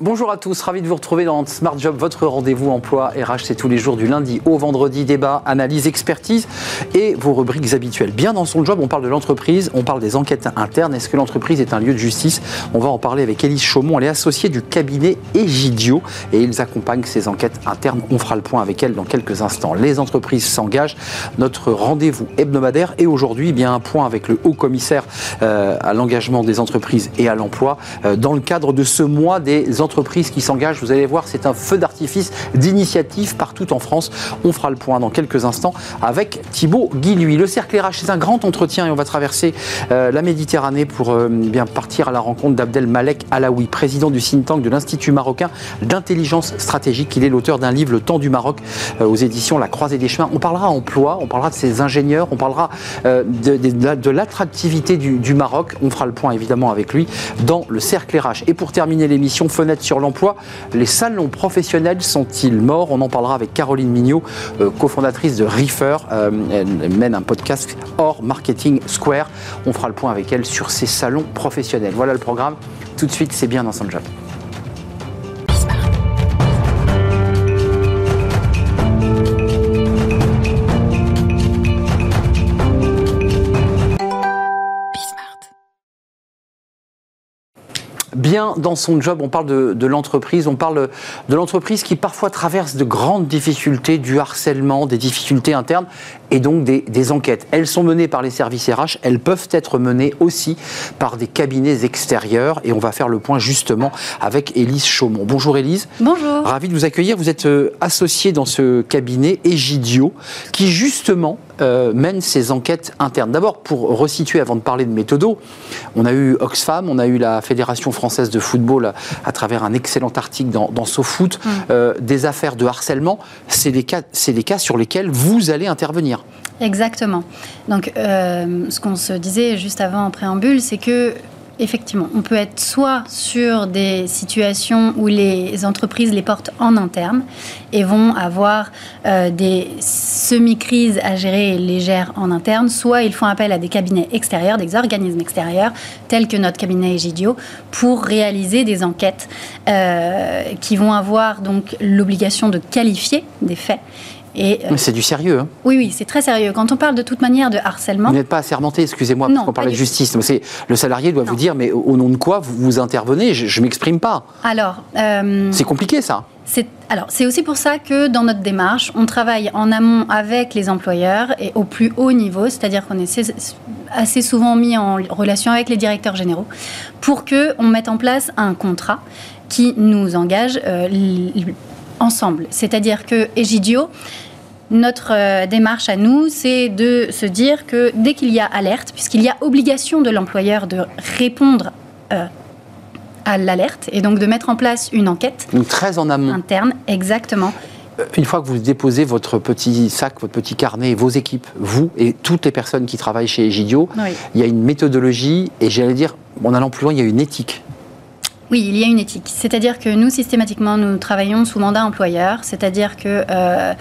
Bonjour à tous, ravi de vous retrouver dans Smart Job, votre rendez-vous emploi RH. C'est tous les jours du lundi au vendredi, débat, analyse, expertise et vos rubriques habituelles. Bien dans son job, on parle de l'entreprise, on parle des enquêtes internes. Est-ce que l'entreprise est un lieu de justice? On va en parler avec Élise Chaumont. Elle est associée du cabinet Egidio et ils accompagnent ces enquêtes internes. On fera le point avec elle dans quelques instants. Les entreprises s'engagent. Notre rendez-vous hebdomadaire et aujourd'hui, bien un point avec le haut commissaire euh, à l'engagement des entreprises et à l'emploi euh, dans le cadre de ce mois des entreprises entreprises qui s'engagent. Vous allez voir, c'est un feu d'artifice d'initiatives partout en France. On fera le point dans quelques instants avec Thibaut Guilluy. Le cercle RH, c'est un grand entretien et on va traverser euh, la Méditerranée pour euh, bien partir à la rencontre d'Abdel Malek Alaoui, président du think tank de l'Institut marocain d'intelligence stratégique. Il est l'auteur d'un livre, Le temps du Maroc, euh, aux éditions La Croisée des Chemins. On parlera emploi, on parlera de ses ingénieurs, on parlera de, l'attractivité du, du Maroc. On fera le point évidemment avec lui dans le cercle RH. Et pour terminer l'émission, fenêtre sur l'emploi. Les salons professionnels sont-ils morts? On en parlera avec Caroline Mignot, euh, cofondatrice de Reefer. Euh, elle mène un podcast hors Marketing Square. On fera le point avec elle sur ces salons professionnels. Voilà le programme. Tout de suite, c'est bien dans son job. Bien dans son job. On parle de, l'entreprise, on parle de l'entreprise qui parfois traverse de grandes difficultés, du harcèlement, des difficultés internes et donc des, enquêtes. Elles sont menées par les services RH, elles peuvent être menées aussi par des cabinets extérieurs et on va faire le point justement avec Élise Chaumont. Bonjour Élise. Bonjour. Ravi de vous accueillir. Vous êtes euh, associée dans ce cabinet Egidio qui justement euh, mène ces enquêtes internes. D'abord, pour resituer avant de parler de méthodo, on a eu Oxfam, on a eu la Fédération française de football à, travers un excellent article dans, dans SoFoot, mm. euh, des affaires de harcèlement. C'est des, cas, des cas sur lesquels vous allez intervenir. Exactement. Donc, euh, ce qu'on se disait juste avant en préambule, c'est que effectivement, on peut être soit sur des situations où les entreprises les portent en interne et vont avoir euh, des semi-crises à gérer légères en interne, soit ils font appel à des cabinets extérieurs, des organismes extérieurs, tels que notre cabinet Egidio, pour réaliser des enquêtes euh, qui vont avoir donc l'obligation de qualifier des faits euh, c'est du sérieux. Hein. Oui, oui, c'est très sérieux. Quand on parle de toute manière de harcèlement. Vous n'êtes pas assermenté, excusez-moi, parce qu'on parlait de justice. Mais le salarié doit vous dire, mais au nom de quoi vous, vous intervenez? Je ne m'exprime pas. Alors. Euh, c'est compliqué, ça. Alors, c'est aussi pour ça que dans notre démarche, on travaille en amont avec les employeurs et au plus haut niveau, c'est-à-dire qu'on est assez souvent mis en relation avec les directeurs généraux pour qu'on mette en place un contrat qui nous engage euh, ensemble. C'est-à-dire que Egidio, notre euh, démarche à nous, c'est de se dire que dès qu'il y a alerte, puisqu'il y a obligation de l'employeur de répondre euh, à l'alerte et donc de mettre en place une enquête. très en amont. Interne, exactement. Euh, une fois que vous déposez votre petit sac, votre petit carnet, vos équipes, vous et toutes les personnes qui travaillent chez Egidio, il y a une méthodologie et j'allais dire, en allant plus loin, il y a une éthique. Oui, il y a une éthique. C'est-à-dire que nous, systématiquement, nous travaillons sous mandat employeur, c'est-à-dire que euh,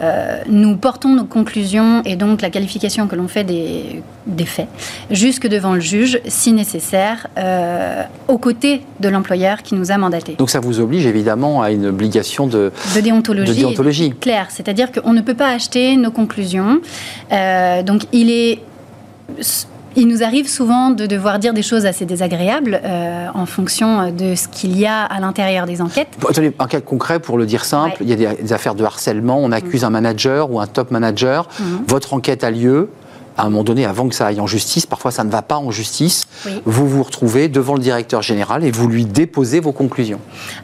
euh, nous portons nos conclusions et donc la qualification que l'on fait des, faits jusque devant le juge, si nécessaire, euh, aux côtés de l'employeur qui nous a mandaté. Donc ça vous oblige évidemment à une obligation de, de déontologie, de déontologie. claire, c'est-à-dire qu'on ne peut pas acheter nos conclusions. donc il est il nous arrive souvent de devoir dire des choses assez désagréables euh, en fonction de ce qu'il y a à l'intérieur des enquêtes. Attendez, un cas concret pour le dire simple, il y a des, affaires de harcèlement, on accuse mm. un manager ou un top manager, mm. votre enquête a lieu, à un moment donné, avant que ça aille en justice, parfois ça ne va pas en justice, vous vous retrouvez devant le directeur général et vous lui déposez vos conclusions.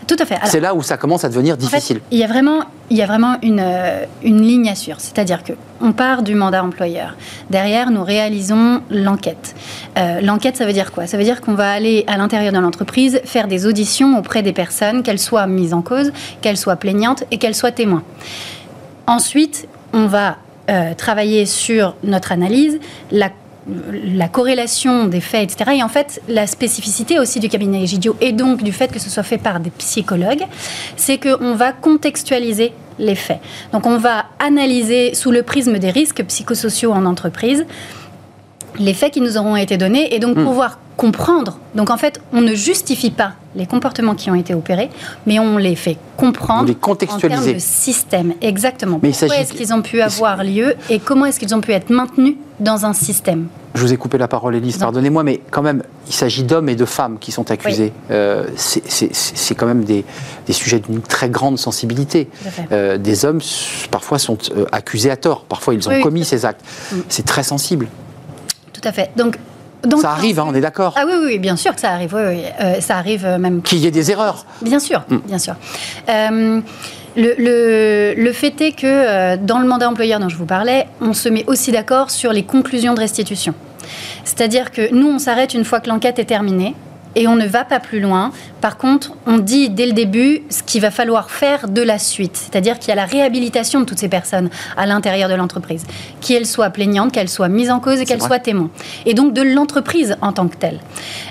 Tout à fait. C'est là où ça commence à devenir difficile. il y a vraiment, il y a vraiment une, euh, une ligne à suivre. C'est-à-dire que on part du mandat employeur. Derrière, nous réalisons l'enquête. Euh, l'enquête, ça veut dire quoi? Ça veut dire qu'on va aller à l'intérieur de l'entreprise faire des auditions auprès des personnes, qu'elles soient mises en cause, qu'elles soient plaignantes et qu'elles soient témoins. Ensuite, on va euh, travailler sur notre analyse, la la corrélation des faits, etc. Et en fait, la spécificité aussi du cabinet Egidio, et donc du fait que ce soit fait par des psychologues, c'est qu'on va contextualiser les faits. Donc on va analyser sous le prisme des risques psychosociaux en entreprise les faits qui nous auront été donnés et donc hmm. pouvoir comprendre. Donc en fait, on ne justifie pas les comportements qui ont été opérés, mais on les fait comprendre les contextualiser. en termes de système. Exactement. Mais Pourquoi est-ce qu'ils ont pu avoir lieu et comment est-ce qu'ils ont pu être maintenus dans un système? Je vous ai coupé la parole, Elise, pardonnez-moi, mais quand même, il s'agit d'hommes et de femmes qui sont accusés. Euh, c'est quand même des, sujets d'une très grande sensibilité. Euh, des hommes, parfois, sont euh, accusés à tort. Parfois, ils ont commis ces actes. Mm. C'est très sensible. Tout à fait. Donc, ça arrive, hein, on est d'accord Ah oui, oui, bien sûr que ça arrive. Euh, ça arrive euh, même. Qu'il y ait des erreurs. Bien sûr, mm. bien sûr. Euh, le, le, fait est que dans le mandat employeur dont je vous parlais, on se met aussi d'accord sur les conclusions de restitution. C'est-à-dire que nous, on s'arrête une fois que l'enquête est terminée et on ne va pas plus loin. Par contre, on dit dès le début ce qu'il va falloir faire de la suite. C'est-à-dire qu'il y a la réhabilitation de toutes ces personnes à l'intérieur de l'entreprise, qu'elles soient plaignantes, qu'elles soient mises en cause et qu'elles soient témoins. Et donc de l'entreprise en tant que telle.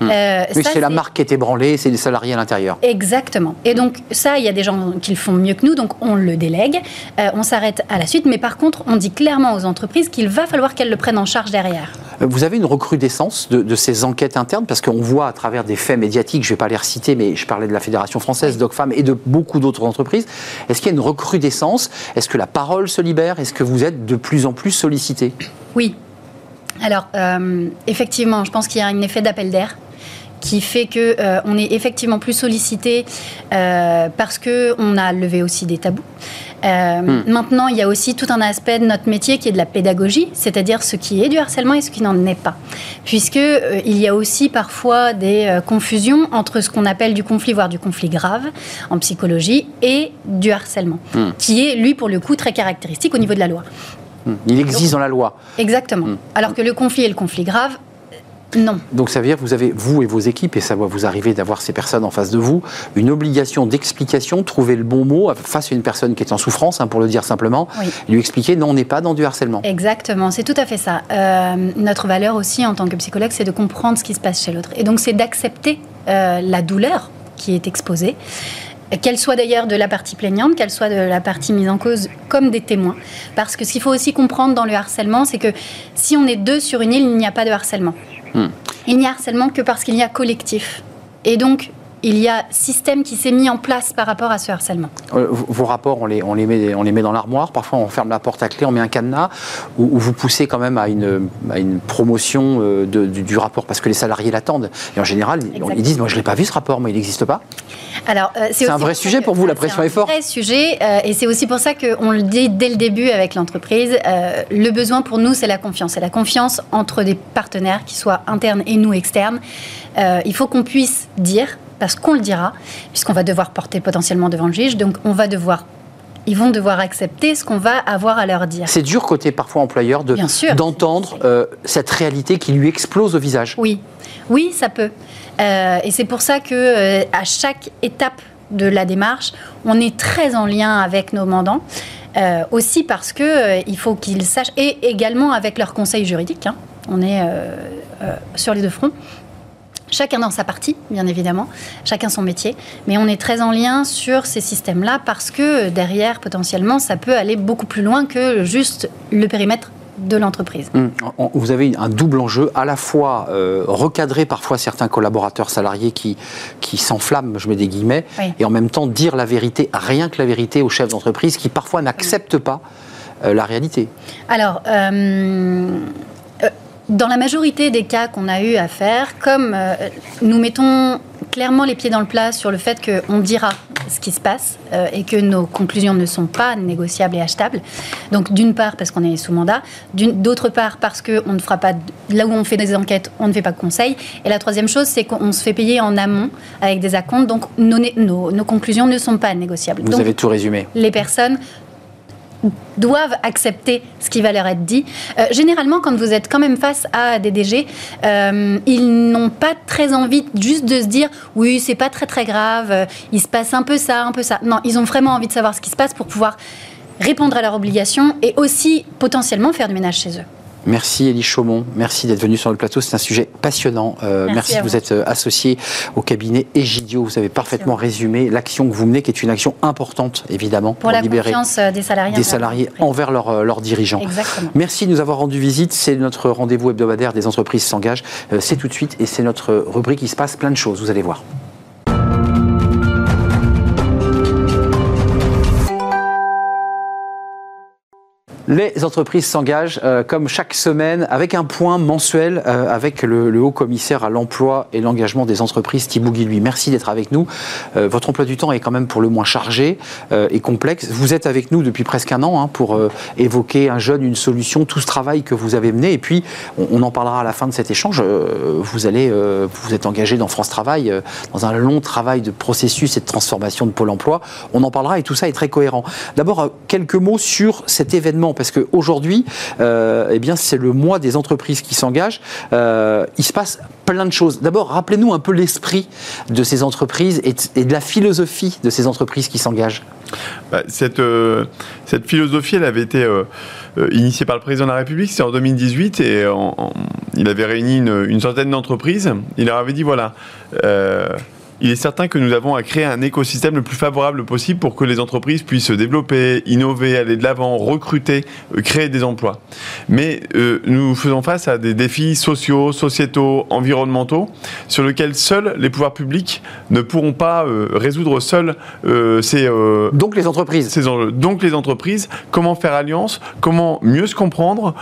Euh, c'est la marque qui est ébranlée, c'est les salariés à l'intérieur. Exactement. Et donc ça, il y a des gens qui le font mieux que nous, donc on le délègue, euh, on s'arrête à la suite. Mais par contre, on dit clairement aux entreprises qu'il va falloir qu'elles le prennent en charge derrière. Vous avez une recrudescence de, de ces enquêtes internes? Parce qu'on voit à travers des faits médiatiques, je ne vais pas les reciter, je parlais de la Fédération française d'Ocfam et de beaucoup d'autres entreprises. Est-ce qu'il y a une recrudescence? Est-ce que la parole se libère? Est-ce que vous êtes de plus en plus sollicité? Oui. Alors, euh, effectivement, je pense qu'il y a un effet d'appel d'air qui fait que euh, on est effectivement plus sollicité euh, parce que on a levé aussi des tabous. Euh, hmm. Maintenant, il y a aussi tout un aspect de notre métier qui est de la pédagogie, c'est-à-dire ce qui est du harcèlement et ce qui n'en est pas, puisque il y a aussi parfois des confusions entre ce qu'on appelle du conflit, voire du conflit grave en psychologie, et du harcèlement, hmm. qui est lui pour le coup très caractéristique au niveau de la loi. Hmm. Il existe dans la loi. Exactement. Alors que le conflit et le conflit grave, non. Donc ça veut dire que vous avez, vous et vos équipes, et ça va vous arriver d'avoir ces personnes en face de vous, une obligation d'explication, trouver le bon mot face à une personne qui est en souffrance, hein, pour le dire simplement, lui expliquer non, on n'est pas dans du harcèlement. Exactement, c'est tout à fait ça. Euh, notre valeur aussi en tant que psychologue, c'est de comprendre ce qui se passe chez l'autre. Et donc c'est d'accepter euh, la douleur qui est exposée qu'elle soit d'ailleurs de la partie plaignante, qu'elle soit de la partie mise en cause comme des témoins. Parce que ce qu'il faut aussi comprendre dans le harcèlement, c'est que si on est deux sur une île, il n'y a pas de harcèlement. Hmm. Il n'y a harcèlement que parce qu'il y a collectif. Et donc, il y a système qui s'est mis en place par rapport à ce harcèlement. Euh, vos rapports, on les, on les, met, on les met dans l'armoire, parfois on ferme la porte à clé, on met un cadenas, ou, vous poussez quand même à une, à une promotion euh, de, du, rapport, parce que les salariés l'attendent. Et en général, ils disent, moi je ne l'ai pas vu ce rapport, mais il n'existe pas. Alors, euh, c'est un vrai sujet pour vous, la pression est forte. C'est un vrai sujet, et c'est aussi pour ça qu'on le dit dès le début avec l'entreprise. le besoin pour nous, c'est la confiance. C'est la confiance entre des partenaires, qui soient internes et nous externes. il faut qu'on puisse dire parce qu'on le dira, puisqu'on va devoir porter potentiellement devant le juge. Donc on va devoir ils vont devoir accepter ce qu'on va avoir à leur dire. C'est dur côté parfois employeur de d'entendre euh, cette réalité qui lui explose au visage. Oui, oui, ça peut. Euh, et c'est pour ça que euh, à chaque étape de la démarche, on est très en lien avec nos mandants. aussi parce que il faut qu'ils sachent et également avec leur conseil juridique. Hein. On est sur les deux fronts. Chacun dans sa partie, bien évidemment, chacun son métier, mais on est très en lien sur ces systèmes-là parce que derrière, potentiellement, ça peut aller beaucoup plus loin que juste le périmètre de l'entreprise. Hum, vous avez un double enjeu, à la fois euh, recadrer parfois certains collaborateurs salariés qui, qui s'enflamment, je mets des guillemets, et en même temps dire la vérité, rien que la vérité aux chefs d'entreprise qui parfois n'acceptent pas euh, la réalité. Alors, euh, dans la majorité des cas qu'on a eu à faire, comme euh, nous mettons clairement les pieds dans le plat sur le fait qu'on dira ce qui se passe euh, et que nos conclusions ne sont pas négociables et achetables. Donc d'une part parce qu'on est sous mandat, d'autre part parce qu'on ne fera pas, là où on fait des enquêtes, on ne fait pas de conseils. Et la troisième chose, c'est qu'on se fait payer en amont avec des acomptes, donc nos, nos, conclusions ne sont pas négociables. Vous avez tout résumé. Les personnes doivent accepter ce qui va leur être dit. Euh, généralement, quand vous êtes quand même face à des DG, euh, ils n'ont pas très envie juste de se dire oui, c'est pas très très grave, euh, il se passe un peu ça, un peu ça. Non, ils ont vraiment envie de savoir ce qui se passe pour pouvoir répondre à leurs obligations et aussi potentiellement faire du ménage chez eux. Merci Elie Chaumont, merci d'être venu sur le plateau, c'est un sujet passionnant. Euh, merci, de vous. être euh, associé au cabinet Egidio, vous avez parfaitement résumé l'action que vous menez, qui est une action importante évidemment pour, la libérer euh, des salariés, des salariés envers leurs dirigeants. Exactement. Merci de nous avoir rendu visite, c'est notre rendez-vous hebdomadaire des entreprises s'engagent, c'est tout de suite et c'est notre rubrique, il se passe plein de choses, vous allez voir. Les entreprises s'engagent, euh, comme chaque semaine, avec un point mensuel euh, avec le, haut commissaire à l'emploi et l'engagement des entreprises, Thibaut Guilluy. Merci d'être avec nous. Euh, votre emploi du temps est quand même pour le moins chargé et complexe. Vous êtes avec nous depuis presque un an hein, pour évoquer un jeune, une solution, tout ce travail que vous avez mené. Et puis, on, en parlera à la fin de cet échange. vous allez, vous êtes engagé dans France Travail, dans un long travail de processus et de transformation de Pôle Emploi. On en parlera et tout ça est très cohérent. D'abord, quelques mots sur cet événement parce qu'aujourd'hui, euh, eh bien, c'est le mois des entreprises qui s'engagent. Euh, il se passe plein de choses. D'abord, rappelez-nous un peu l'esprit de ces entreprises et, de la philosophie de ces entreprises qui s'engagent. Bah, cette, euh, cette philosophie, elle avait été initiée par le président de la République, c'était en 2018, et il avait réuni une, une centaine d'entreprises. Il leur avait dit voilà il est certain que nous avons à créer un écosystème le plus favorable possible pour que les entreprises puissent se développer, innover, aller de l'avant, recruter, euh, créer des emplois. Mais euh, nous faisons face à des défis sociaux, sociétaux, environnementaux, sur lesquels seuls les pouvoirs publics ne pourront pas euh, résoudre seuls ces... Donc les entreprises. Ces enjeux. Donc les entreprises, comment faire alliance, comment mieux se comprendre,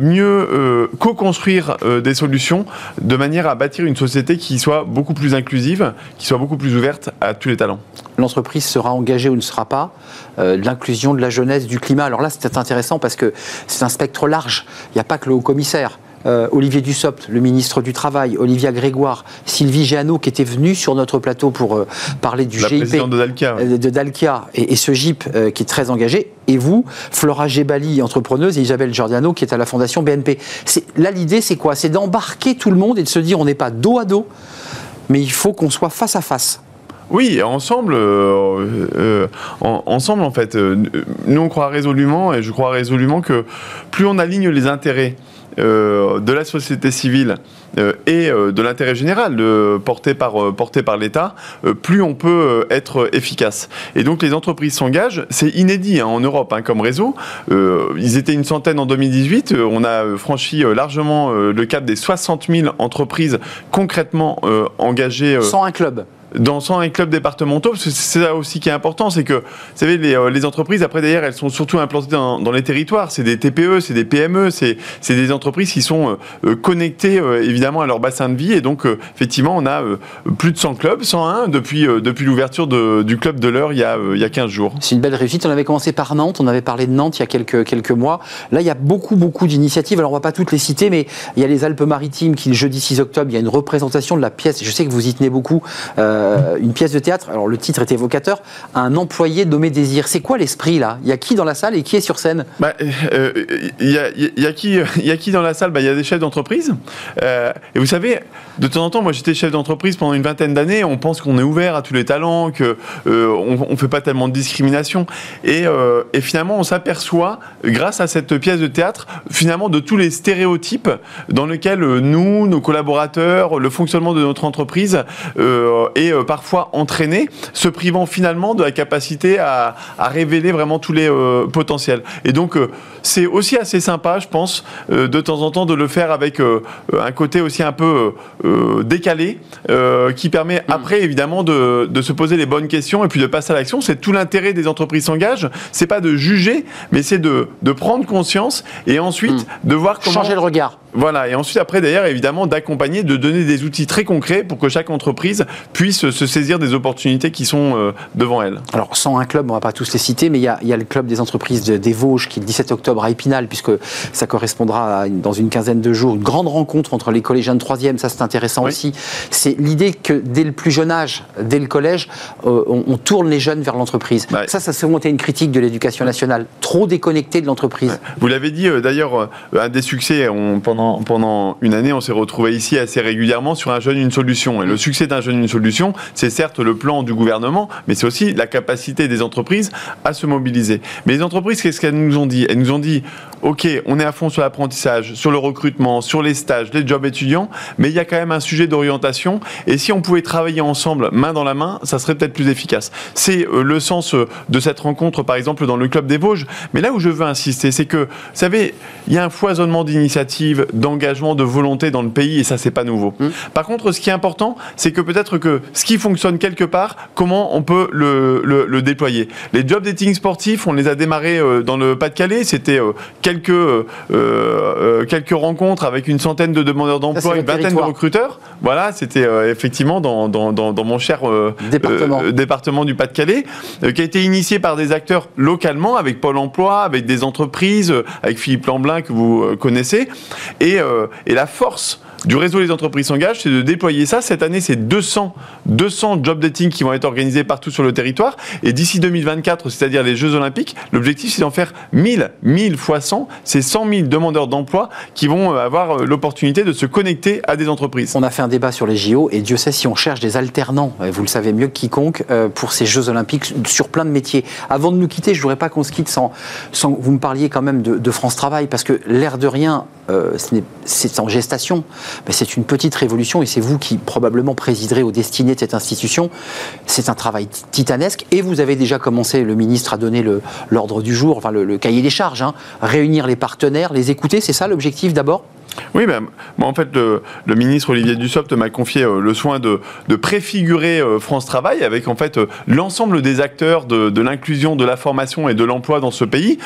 mieux co-construire des solutions de manière à bâtir une société qui soit beaucoup plus inclusive, qui soit beaucoup plus ouverte à tous les talents. L'entreprise sera engagée ou ne sera pas, euh, l'inclusion de la jeunesse, du climat. Alors là, c'est intéressant parce que c'est un spectre large. Il n'y a pas que le haut-commissaire. Euh, Olivier Dussopt, le ministre du Travail, Olivia Grégoire, Sylvie Géano, qui était venue sur notre plateau pour euh, parler du GIP de Dalkia, de Dalkia et, ce GIP qui est très engagé, et vous, Flora Gebali, entrepreneuse, et Isabelle Giordano, qui est à la Fondation BNP. Là, l'idée, c'est quoi? C'est d'embarquer tout le monde et de se dire on n'est pas dos à dos, mais il faut qu'on soit face à face. Oui, ensemble, euh, euh, ensemble en fait, euh, nous on croit résolument, et je crois résolument que plus on aligne les intérêts de la société civile et de l'intérêt général porté par, porté par l'État, plus on peut être efficace. Et donc les entreprises s'engagent, c'est inédit hein, en Europe hein, comme réseau. ils étaient une centaine en 2018, on a franchi largement le cap des 60 000 entreprises concrètement engagées. Sans un club dans 101 clubs départementaux, c'est ça aussi qui est important, c'est que, vous savez, les, euh, entreprises, après d'ailleurs, elles sont surtout implantées dans, les territoires. C'est des TPE, c'est des PME, c'est des entreprises qui sont euh, euh, connectées évidemment à leur bassin de vie. Et donc, effectivement, on a plus de 100 clubs, 101 depuis, depuis l'ouverture du club de l'heure il, y a, il y a 15 jours. C'est une belle réussite. On avait commencé par Nantes, on avait parlé de Nantes il y a quelques, quelques mois. Là, il y a beaucoup, beaucoup d'initiatives. Alors, on ne va pas toutes les citer, mais il y a les Alpes-Maritimes qui, le jeudi 6 octobre, il y a une représentation de la pièce. Je sais que vous y tenez beaucoup. Une pièce de théâtre, alors le titre est évocateur, un employé nommé Désir. C'est quoi l'esprit là? Il y a qui dans la salle et qui est sur scène? Bah, euh, il, y a, qui, il y a qui dans la salle? Bah, Il y a des chefs d'entreprise. Euh, et vous savez, de temps en temps, moi j'étais chef d'entreprise pendant une vingtaine d'années, on pense qu'on est ouvert à tous les talents, qu'on on ne fait pas tellement de discrimination. Et, et finalement, on s'aperçoit, grâce à cette pièce de théâtre, finalement de tous les stéréotypes dans lesquels nous, nos collaborateurs, le fonctionnement de notre entreprise est parfois entraîné, se privant finalement de la capacité à, révéler vraiment tous les euh, potentiels. Et donc, euh, c'est aussi assez sympa, je pense, euh, de temps en temps de le faire avec un côté aussi un peu décalé, qui permet mm. après, évidemment, de, se poser les bonnes questions et puis de passer à l'action. C'est tout l'intérêt des entreprises s'engagent. C'est pas de juger, mais c'est de, prendre conscience et ensuite mm. de voir comment... Changer le regard. Voilà, et ensuite après d'ailleurs évidemment d'accompagner, de donner des outils très concrets pour que chaque entreprise puisse se saisir des opportunités qui sont euh, devant elle. Alors sans un club, on ne va pas tous les citer, mais il y a, le club des entreprises des Vosges qui est le 17 octobre à Épinal, puisque ça correspondra dans une quinzaine de jours, une grande rencontre entre les collégiens de 3e, ça c'est intéressant aussi. C'est l'idée que dès le plus jeune âge, dès le collège, euh, on, tourne les jeunes vers l'entreprise. Ça, ça s'est monté une critique de l'éducation nationale, trop déconnecté de l'entreprise. Vous l'avez dit euh, d'ailleurs, un des succès on, pendant pendant, une année, on s'est retrouvé ici assez régulièrement sur un jeune, une solution. Et le succès d'un jeune, une solution, c'est certes le plan du gouvernement, mais c'est aussi la capacité des entreprises à se mobiliser. Mais les entreprises, qu'est-ce qu'elles nous ont dit? Elles nous ont dit, OK, on est à fond sur l'apprentissage, sur le recrutement, sur les stages, les jobs étudiants, mais il y a quand même un sujet d'orientation. Et si on pouvait travailler ensemble, main dans la main, ça serait peut-être plus efficace. C'est euh, le sens euh, de cette rencontre, par exemple, dans le Club des Vosges. Mais là où je veux insister, c'est que, vous savez, il y a un foisonnement d'initiatives d'engagement, de volonté dans le pays, et ça, c'est pas nouveau. Mmh. Par contre, ce qui est important, c'est que peut-être que ce qui fonctionne quelque part, comment on peut le, le- le déployer. Les job dating sportifs, on les a démarrés euh, dans le Pas-de-Calais. C'était euh, quelques, euh, quelques rencontres avec une centaine de demandeurs d'emploi, une vingtaine de recruteurs. Voilà, c'était effectivement dans, dans, dans, dans mon cher euh, Département. euh, département du Pas-de-Calais, qui a été initié par des acteurs localement, avec Pôle emploi, avec des entreprises, avec Philippe Lamblin que vous connaissez. Et, et la force du réseau des entreprises s'engagent, c'est de déployer ça. Cette année, c'est 200, 200 job dating qui vont être organisés partout sur le territoire. Et d'ici 2024, c'est-à-dire les Jeux Olympiques, l'objectif, c'est d'en faire 1000, 1000 fois 100. C'est 100 000 demandeurs d'emploi qui vont euh, avoir euh, l'opportunité de se connecter à des entreprises. On a fait un débat sur les JO et Dieu sait si on cherche des alternants, et vous le savez mieux que quiconque, euh, pour ces Jeux Olympiques sur plein de métiers. Avant de nous quitter, je ne voudrais pas qu'on se quitte sans, sans vous me parliez quand même de, France Travail, parce que l'air de rien, euh, c'est en gestation, mais c'est une petite révolution et c'est vous qui probablement présiderez aux destinées de cette institution. C'est un travail ti- titanesque et vous avez déjà commencé, le ministre a donné l'ordre du jour, enfin le, le cahier des charges, hein. réunir les partenaires, les écouter, c'est ça l'objectif d'abord? Oui, ben, moi, en fait, le, le ministre Olivier Dussopt m'a confié euh, le soin de, de préfigurer euh, France Travail avec en fait euh, l'ensemble des acteurs de, de l'inclusion, de la formation et de l'emploi dans ce pays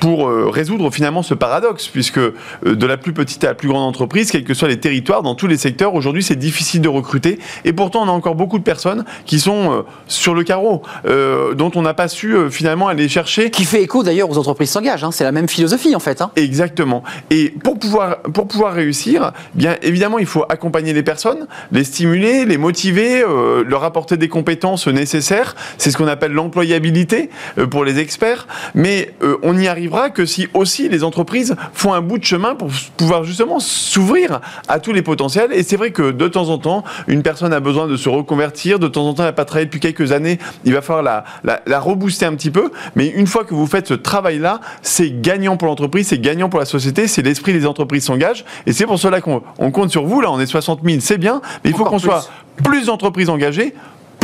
pour résoudre finalement ce paradoxe, puisque de la plus petite à la plus grande entreprise, quels que soient les territoires, dans tous les secteurs, aujourd'hui, c'est difficile de recruter. Et pourtant, on a encore beaucoup de personnes qui sont sur le carreau, dont on n'a pas su finalement aller chercher Qui fait écho d'ailleurs aux entreprises s'engagent, hein. c'est la même philosophie en fait. hein. Exactement. Et pour pour pouvoir réussir, bien évidemment, il faut accompagner les personnes, les stimuler, les motiver, euh, leur apporter des compétences nécessaires. C'est ce qu'on appelle l'employabilité euh, pour les experts. Mais euh, on n'y arrivera que si aussi les entreprises font un bout de chemin pour pouvoir justement s'ouvrir à tous les potentiels. Et c'est vrai que de temps en temps, une personne a besoin de se reconvertir. De temps en temps, elle n'a pas travaillé depuis quelques années. Il va falloir la, la, la rebooster un petit peu. Mais une fois que vous faites ce travail-là, c'est gagnant pour l'entreprise, c'est gagnant pour la société, c'est l'esprit des entreprises s'engage. Et c'est pour cela qu'on on compte sur vous. Là, on est 60 000, c'est bien. Mais il faut qu'on soit plus d'entreprises engagées,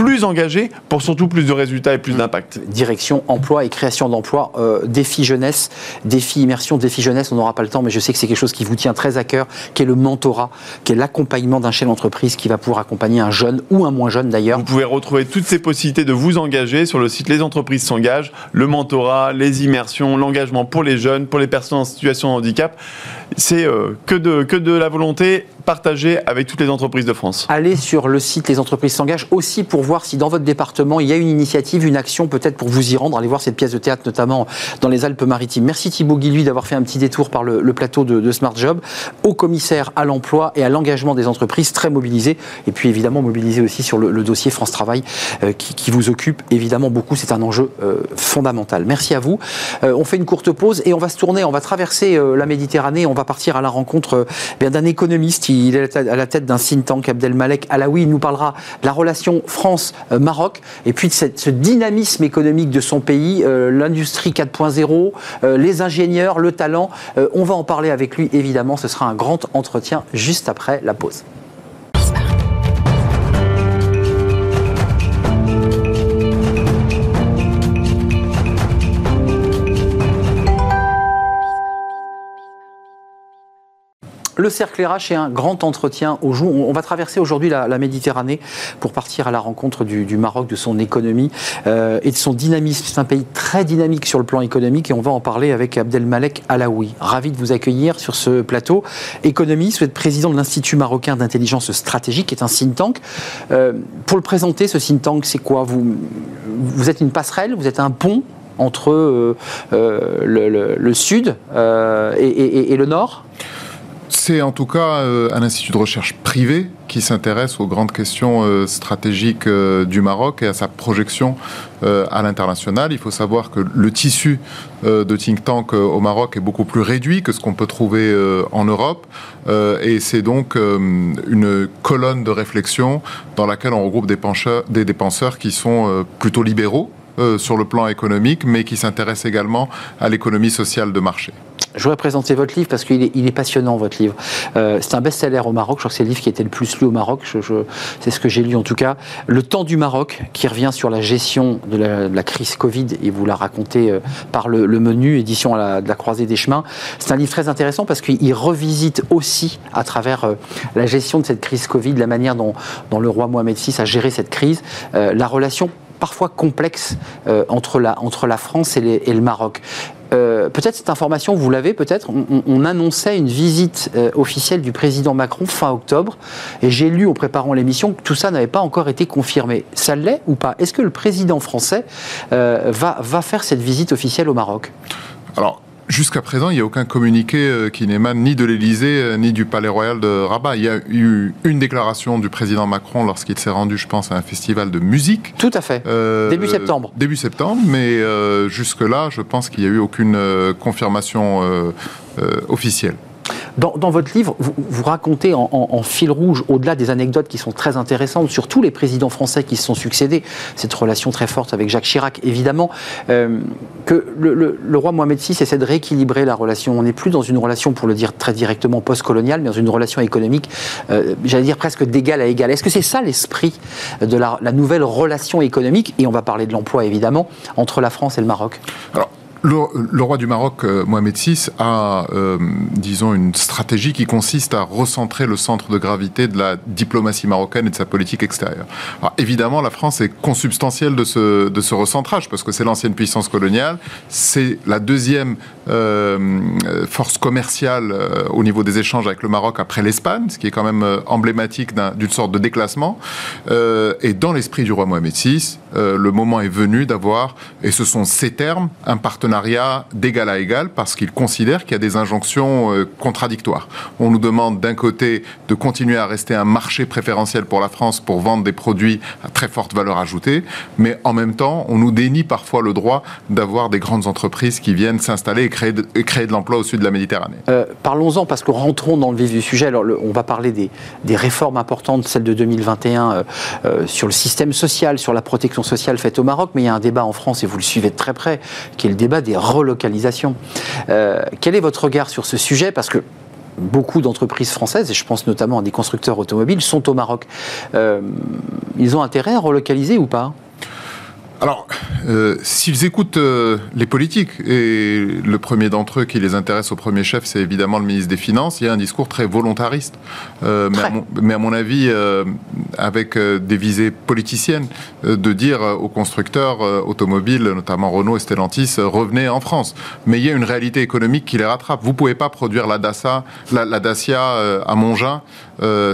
plus engagées pour surtout plus de résultats et plus d'impact. Direction emploi et création d'emplois, euh, défi jeunesse, défi immersion, défi jeunesse, on n'aura pas le temps, mais je sais que c'est quelque chose qui vous tient très à cœur, qui est le mentorat, qui est l'accompagnement d'un chef d'entreprise qui va pouvoir accompagner un jeune ou un moins jeune d'ailleurs. Vous pouvez retrouver toutes ces possibilités de vous engager sur le site Les entreprises s'engagent, le mentorat, les immersions, l'engagement pour les jeunes, pour les personnes en situation de handicap. C'est euh, que, de, que de la volonté partagée avec toutes les entreprises de France. Allez sur le site Les entreprises s'engagent aussi pour voir si dans votre département il y a une initiative, une action peut-être pour vous y rendre. Allez voir cette pièce de théâtre notamment dans les Alpes-Maritimes. Merci Thibaut Guilluy d'avoir fait un petit détour par le, plateau de, Smart Job. Au commissaire à l'emploi et à l'engagement des entreprises, très mobilisé. Et puis évidemment mobilisé aussi sur le, dossier France Travail euh, qui, vous occupe évidemment beaucoup. C'est un enjeu euh, fondamental. Merci à vous. Euh, on fait une courte pause et on va se tourner, on va traverser la Méditerranée, on va partir à la rencontre bien d'un économiste. Il est à la tête d'un think tank, Abdelmalek Alaoui. Il nous parlera de la relation France-Maroc et puis de ce dynamisme économique de son pays, euh, l'industrie 4.0, euh, les ingénieurs, le talent. Euh, on va en parler avec lui évidemment. Ce sera un grand entretien juste après la pause. Le cercle RH est un grand entretien au jour. On va traverser aujourd'hui la, Méditerranée pour partir à la rencontre du, Maroc, de son économie euh, et de son dynamisme. C'est un pays très dynamique sur le plan économique et on va en parler avec Abdelmalek Alaoui. Ravi de vous accueillir sur ce plateau. Économiste, vous êtes président de l'Institut marocain d'intelligence stratégique, qui est un think tank. Euh, pour le présenter, ce think tank, c'est quoi? Vous, êtes une passerelle, vous êtes un pont entre euh, le, sud et le nord? C'est en tout cas euh, un institut de recherche privé qui s'intéresse aux grandes questions euh, stratégiques euh, du Maroc et à sa projection à l'international. Il faut savoir que le tissu de think tank au Maroc est beaucoup plus réduit que ce qu'on peut trouver en Europe. Et c'est donc une colonne de réflexion dans laquelle on regroupe des, pencheurs- des, des penseurs qui sont plutôt libéraux sur le plan économique, mais qui s'intéressent également à l'économie sociale de marché. Je voudrais présenter votre livre parce qu'il est, passionnant, votre livre. Euh, c'est un best-seller au Maroc. Je crois que c'est le livre qui été le plus lu au Maroc. C'est ce que j'ai lu en tout cas. Le temps du Maroc, qui revient sur la gestion de la, crise Covid, et vous la racontez euh, par le, menu, édition de la croisée des chemins. C'est un livre très intéressant parce qu'il revisite aussi, à travers euh, la gestion de cette crise Covid, la manière dont, le roi Mohamed VI a géré cette crise, la relation parfois complexe entre, la, France et le Maroc. Euh, peut-être cette information, vous l'avez peut-être, on, on, annonçait une visite euh, officielle du président Macron fin octobre, et j'ai lu en préparant l'émission que tout ça n'avait pas encore été confirmé. Ça l'est ou pas? Est-ce que le président français euh, va, faire cette visite officielle au Maroc? Jusqu'à présent, il n'y a aucun communiqué euh, qui n'émane ni de l'Elysée euh, ni du Palais Royal de Rabat. Il y a eu une déclaration du président Macron lorsqu'il s'est rendu, je pense, à un festival de musique. Tout à fait. Euh, début septembre. Début septembre, mais euh, jusque-là, je pense qu'il n'y a eu aucune euh, confirmation officielle. Dans, votre livre, vous, racontez en, fil rouge, au-delà des anecdotes qui sont très intéressantes sur tous les présidents français qui se sont succédés, cette relation très forte avec Jacques Chirac, évidemment, euh, que le, roi Mohamed VI essaie de rééquilibrer la relation. On n'est plus dans une relation, pour le dire très directement, post-coloniale, mais dans une relation économique, euh, j'allais dire presque d'égal à égal. Est-ce que c'est ça l'esprit de la, nouvelle relation économique, et on va parler de l'emploi évidemment, entre la France et le Maroc le, roi du Maroc, euh, Mohamed VI, a, euh, disons, une stratégie qui consiste à recentrer le centre de gravité de la diplomatie marocaine et de sa politique extérieure. Alors, évidemment, la France est consubstantielle de ce, de ce recentrage, parce que c'est l'ancienne puissance coloniale, c'est la deuxième euh, force commerciale euh, au niveau des échanges avec le Maroc après l'Espagne, ce qui est quand même euh, emblématique d'une un, sorte de déclassement. et dans l'esprit du roi Mohamed VI, le moment est venu d'avoir, et ce sont ces termes, un partenariat partenariat d'égal à égal parce qu'il considère qu'il y a des injonctions euh, contradictoires. On nous demande d'un côté de continuer à rester un marché préférentiel pour la France pour vendre des produits à très forte valeur ajoutée, mais en même temps, on nous dénie parfois le droit d'avoir des grandes entreprises qui viennent s'installer et créer de, créer de l'emploi au sud de la Méditerranée. Euh, Parlons-en parce que rentrons dans le vif du sujet. Alors, le, on va parler des, des, réformes importantes, celles de 2021 euh, euh, sur le système social, sur la protection sociale faite au Maroc, mais il y a un débat en France et vous le suivez de très près, qui est le débat des relocalisations. Euh, quel est votre regard sur ce sujet? Parce que beaucoup d'entreprises françaises, et je pense notamment à des constructeurs automobiles, sont au Maroc. Euh, ils ont intérêt à relocaliser ou pas? Alors, euh, s'ils écoutent euh, les politiques, et le premier d'entre eux qui les intéresse au premier chef, c'est évidemment le ministre des Finances, il y a un discours très volontariste. Euh, mais, à mon, mais, à mon, avis, euh, avec des visées politiciennes, de dire aux constructeurs automobiles, notamment Renault et Stellantis, revenez en France. Mais il y a une réalité économique qui les rattrape. Vous ne pouvez pas produire la, Dacia, la, la Dacia à Mongin,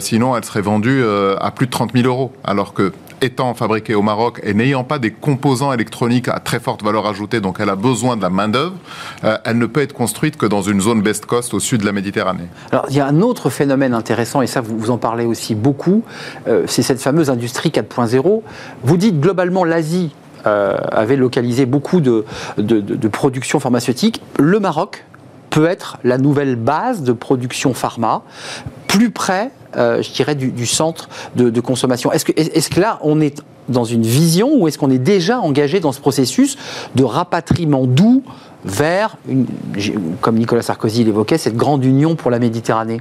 sinon elle serait vendue à plus de 30 000 euros. Alors que étant fabriquée au Maroc et n'ayant pas des composants électroniques à très forte valeur ajoutée, donc elle a besoin de la main-d'œuvre, euh, elle ne peut être construite que dans une zone best cost au sud de la Méditerranée. Alors, il y a un autre phénomène intéressant, et ça, vous, en parlez aussi beaucoup, euh, c'est cette fameuse industrie 4.0. Vous dites globalement l'Asie euh, avait localisé beaucoup de, de, de production pharmaceutique. Le Maroc peut être la nouvelle base de production pharma, plus près euh, je dirais, du, centre de, consommation. Est-ce que, là, on est dans une vision ou est-ce qu'on est déjà engagé dans ce processus de rapatriement doux vers, comme Nicolas Sarkozy l'évoquait, cette grande union pour la Méditerranée?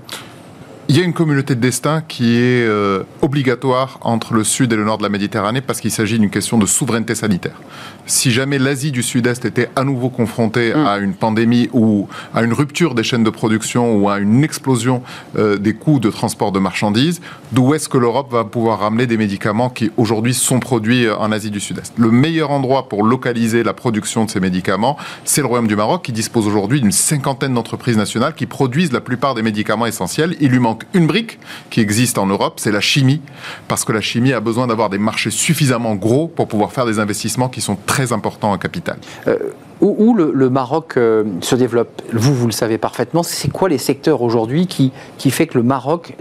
Il y a une communauté de destin qui est euh, obligatoire entre le sud et le nord de la Méditerranée parce qu'il s'agit d'une question de souveraineté sanitaire. Si jamais l'Asie du Sud-Est était à nouveau confrontée mmh. à une pandémie ou à une rupture des chaînes de production ou à une explosion euh, des coûts de transport de marchandises, d'où est-ce que l'Europe va pouvoir ramener des médicaments qui aujourd'hui sont produits en Asie du Sud-Est? Le meilleur endroit pour localiser la production de ces médicaments, c'est le Royaume du Maroc qui dispose aujourd'hui d'une cinquantaine d'entreprises nationales qui produisent la plupart des médicaments essentiels. Il lui manque une brique qui existe en Europe, c'est la chimie, parce que la chimie a besoin d'avoir des marchés suffisamment gros pour pouvoir faire des investissements qui sont très importants en capital. Euh, où, où le, le, Maroc euh, se développe? Vous, vous le savez parfaitement. C'est quoi les secteurs aujourd'hui qui, qui fait que le Maroc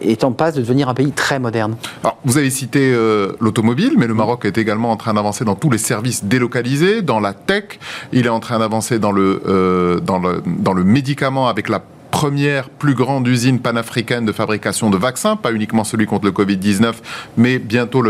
est en passe de devenir un pays très moderne? Alors, Vous avez cité euh, l'automobile, mais le Maroc est également en train d'avancer dans tous les services délocalisés, dans la tech. Il est en train d'avancer dans le, dans, le, dans le médicament avec la première plus grande usine panafricaine de fabrication de vaccins, pas uniquement celui contre le Covid-19, mais bientôt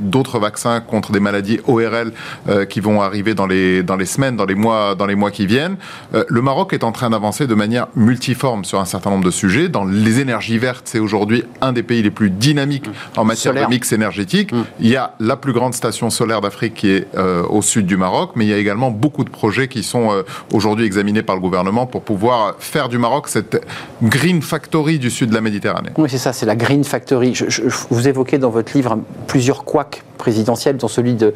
d'autres vaccins contre des maladies ORL euh, qui vont arriver dans les, dans les semaines, dans les mois, dans les mois qui viennent. Euh, le Maroc est en train d'avancer de manière multiforme sur un certain nombre de sujets. Dans les énergies vertes, c'est aujourd'hui un des pays les plus dynamiques en matière de mix énergétique. Mm. Il y a la plus grande station solaire d'Afrique qui est euh, au sud du Maroc, mais il y a également beaucoup de projets qui sont aujourd'hui examinés par le gouvernement pour pouvoir faire du Maroc cette Green Factory du sud de la Méditerranée. Oui, c'est ça, c'est la Green Factory. Vous évoquez dans votre livre plusieurs couacs présidentiels, dont celui de,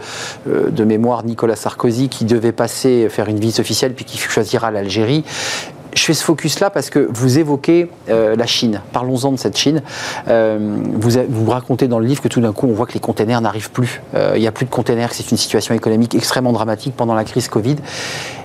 euh, de mémoire Nicolas Sarkozy, qui devait passer, faire une visite officielle, puis qui choisira l'Algérie je fais ce focus-là parce que vous évoquez euh, la Chine. Parlons-en de cette Chine. Euh, vous, vous racontez dans le livre que tout d'un coup, on voit que les containers n'arrivent plus. Euh, il n'y a plus de containers, c'est une situation économique extrêmement dramatique pendant la crise Covid.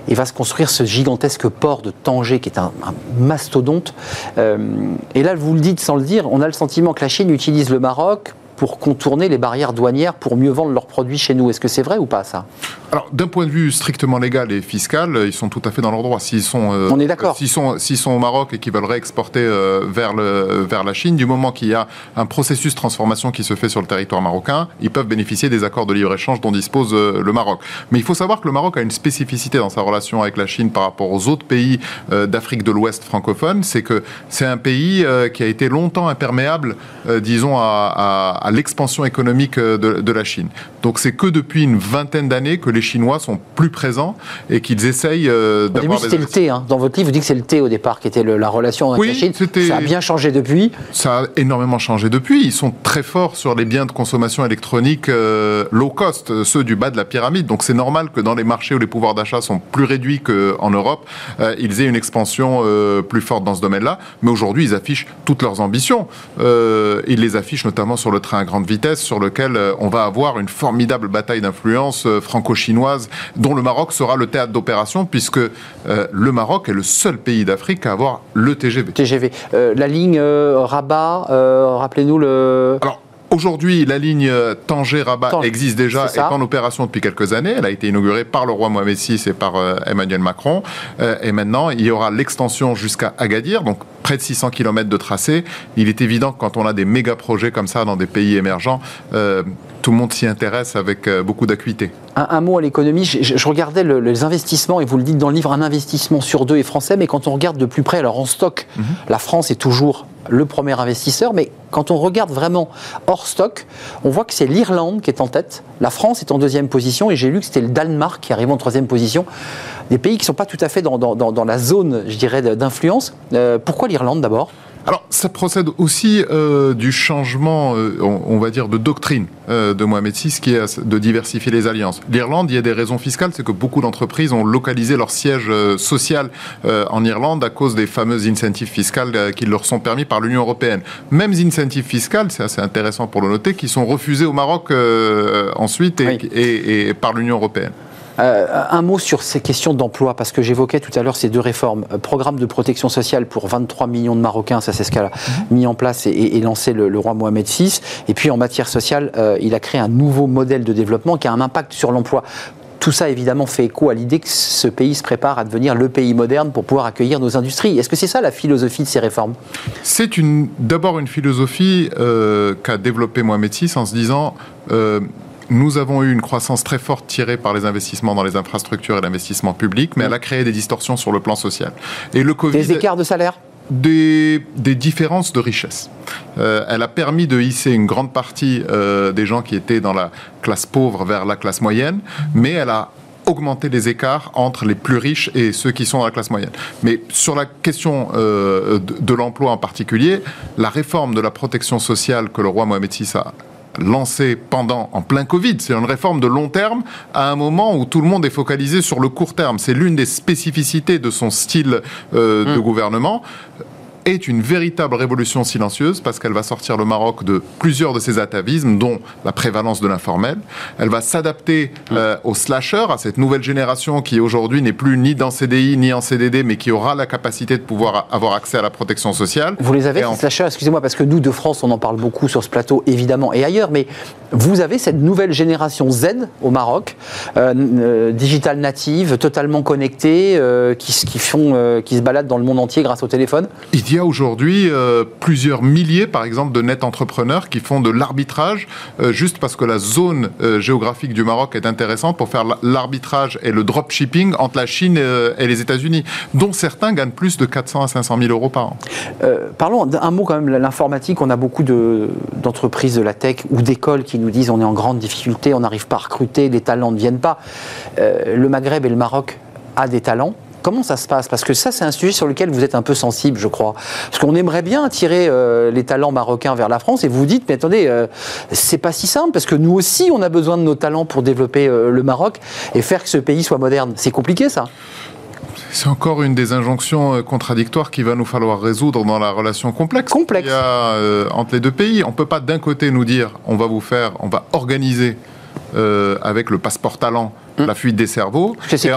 Et va se construire ce gigantesque port de Tanger, qui est un, un mastodonte. et là, vous le dites sans le dire, on a le sentiment que la Chine utilise le Maroc pour contourner les barrières douanières pour mieux vendre leurs produits chez nous. Est-ce que c'est vrai ou pas ça? Alors, d'un point de vue strictement légal et fiscal, ils sont tout à fait dans leur droit. S'ils sont, euh, On est d'accord. S'ils sont, s'ils sont au Maroc et qu'ils veulent réexporter euh, vers, le, vers la Chine, du moment qu'il y a un processus de transformation qui se fait sur le territoire marocain, ils peuvent bénéficier des accords de libre-échange dont dispose euh, le Maroc. Mais il faut savoir que le Maroc a une spécificité dans sa relation avec la Chine par rapport aux autres pays d'Afrique de l'Ouest francophone, c'est que c'est un pays qui a été longtemps imperméable, disons, à à l'expansion économique euh, de, la Chine. Donc c'est que depuis une vingtaine d'années que les Chinois sont plus présents et qu'ils essayent euh, d'avoir. Au début, c'était le thé. Hein. Dans votre livre, vous dites que c'est le thé au départ qui était la relation avec la Chine. Ça a bien changé depuis. Ça a énormément changé depuis. Ils sont très forts sur les biens de consommation électronique euh, low cost, ceux du bas de la pyramide. Donc c'est normal que dans les marchés où les pouvoirs d'achat sont plus réduits qu'en Europe, ils aient une expansion plus forte dans ce domaine-là. Mais aujourd'hui, ils affichent toutes leurs ambitions. ils les affichent notamment sur le train à grande vitesse sur lequel euh, on va avoir une formidable bataille d'influence euh, franco-chinoise dont le Maroc sera le théâtre d'opération puisque euh, le Maroc est le seul pays d'Afrique à avoir le TGV. TGV. la ligne Rabat, rappelez-nous le... Aujourd'hui, la ligne Tanger-Rabat existe déjà, est en opération depuis quelques années. Elle a été inaugurée par le roi Mohamed VI et par Emmanuel Macron. et maintenant, il y aura l'extension jusqu'à Agadir, donc près de 600 km de tracé. Il est évident que quand on a des méga projets comme ça dans des pays émergents, euh, tout le monde s'y intéresse avec euh, beaucoup d'acuité. Un, mot à l'économie, je, regardais les investissements, et vous le dites dans le livre, un investissement sur deux est français, mais quand on regarde de plus près, alors en stock, mhm. la France est toujours le premier investisseur, mais quand on regarde vraiment hors stock, on voit que c'est l'Irlande qui est en tête, la France est en deuxième position, et j'ai lu que c'était le Danemark qui arrive en troisième position. Des pays qui ne sont pas tout à fait dans, dans, la zone, je dirais, d'influence. Euh, pourquoi l'Irlande d'abord? Alors, ça procède aussi euh, du changement, euh, on, va dire, de doctrine de Mohamed VI, qui est de diversifier les alliances. L'Irlande, il y a des raisons fiscales, c'est que beaucoup d'entreprises ont localisé leur siège social en Irlande à cause des fameuses incentives fiscales qui leur sont permis par l'Union européenne. Mêmes incentives fiscales, c'est assez intéressant pour le noter, qui sont refusés au Maroc ensuite et par l'Union européenne. Euh, un mot sur ces questions d'emploi, parce que j'évoquais tout à l'heure ces deux réformes. Euh, programme de protection sociale pour 23 millions de Marocains, ça c'est ce qu'a mhm. mis en place et, lancé le, roi Mohamed VI. Et puis en matière sociale, euh, il a créé un nouveau modèle de développement qui a un impact sur l'emploi. Tout ça, évidemment, fait écho à l'idée que ce pays se prépare à devenir le pays moderne pour pouvoir accueillir nos industries. Est-ce que c'est ça la philosophie de ces réformes? C'est d'abord une philosophie qu'a développée Mohamed VI en se disant nous avons eu une croissance très forte tirée par les investissements dans les infrastructures et l'investissement public, mais elle a créé des distorsions sur le plan social. Et le Covid, des écarts de salaire des, différences de richesse. Euh, elle a permis de hisser une grande partie euh, des gens qui étaient dans la classe pauvre vers la classe moyenne, mais elle a augmenté les écarts entre les plus riches et ceux qui sont dans la classe moyenne. Mais sur la question euh, de, de l'emploi en particulier, la réforme de la protection sociale que le roi Mohamed VI a lancé pendant, en plein Covid. C'est une réforme de long terme à un moment où tout le monde est focalisé sur le court terme. C'est l'une des spécificités de son style euh, de mmh. gouvernement est une véritable révolution silencieuse parce qu'elle va sortir le Maroc de plusieurs de ses atavismes, dont la prévalence de l'informel. Elle va s'adapter euh, aux slashers, à cette nouvelle génération qui aujourd'hui n'est plus ni dans CDI ni en CDD, mais qui aura la capacité de pouvoir avoir accès à la protection sociale. Vous les avez, ces slashers, excusez-moi, parce que nous, de France, on en parle beaucoup sur ce plateau, évidemment, et ailleurs, mais vous avez cette nouvelle génération Z au Maroc, euh, euh, digital native, totalement connectée, euh, qui, qui, font, qui se baladent dans le monde entier grâce au téléphone? Il y a aujourd'hui plusieurs milliers, par exemple, de net entrepreneurs qui font de l'arbitrage juste parce que la zone géographique du Maroc est intéressante pour faire l'arbitrage et le dropshipping entre la Chine et les États-Unis, dont certains gagnent plus de 400 à 500 000 euros par an. parlons d'un mot quand même, l'informatique. On a beaucoup d'entreprises de, de la tech ou d'écoles qui nous disent on est en grande difficulté, on n'arrive pas à recruter, les talents ne viennent pas. Euh, le Maghreb et le Maroc a des talents. Comment ça se passe? Parce que ça, c'est un sujet sur lequel vous êtes un peu sensible, je crois. Parce qu'on aimerait bien attirer euh, les talents marocains vers la France, et vous vous dites, mais attendez, euh, c'est pas si simple, parce que nous aussi, on a besoin de nos talents pour développer le Maroc et faire que ce pays soit moderne. C'est compliqué, ça c'est encore une des injonctions contradictoires qu'il va nous falloir résoudre dans la relation complexe, complexe. qu'il y a entre les deux pays. On ne peut pas d'un côté nous dire on va vous faire, on va organiser euh, avec le passeport talent hum. la fuite des cerveaux.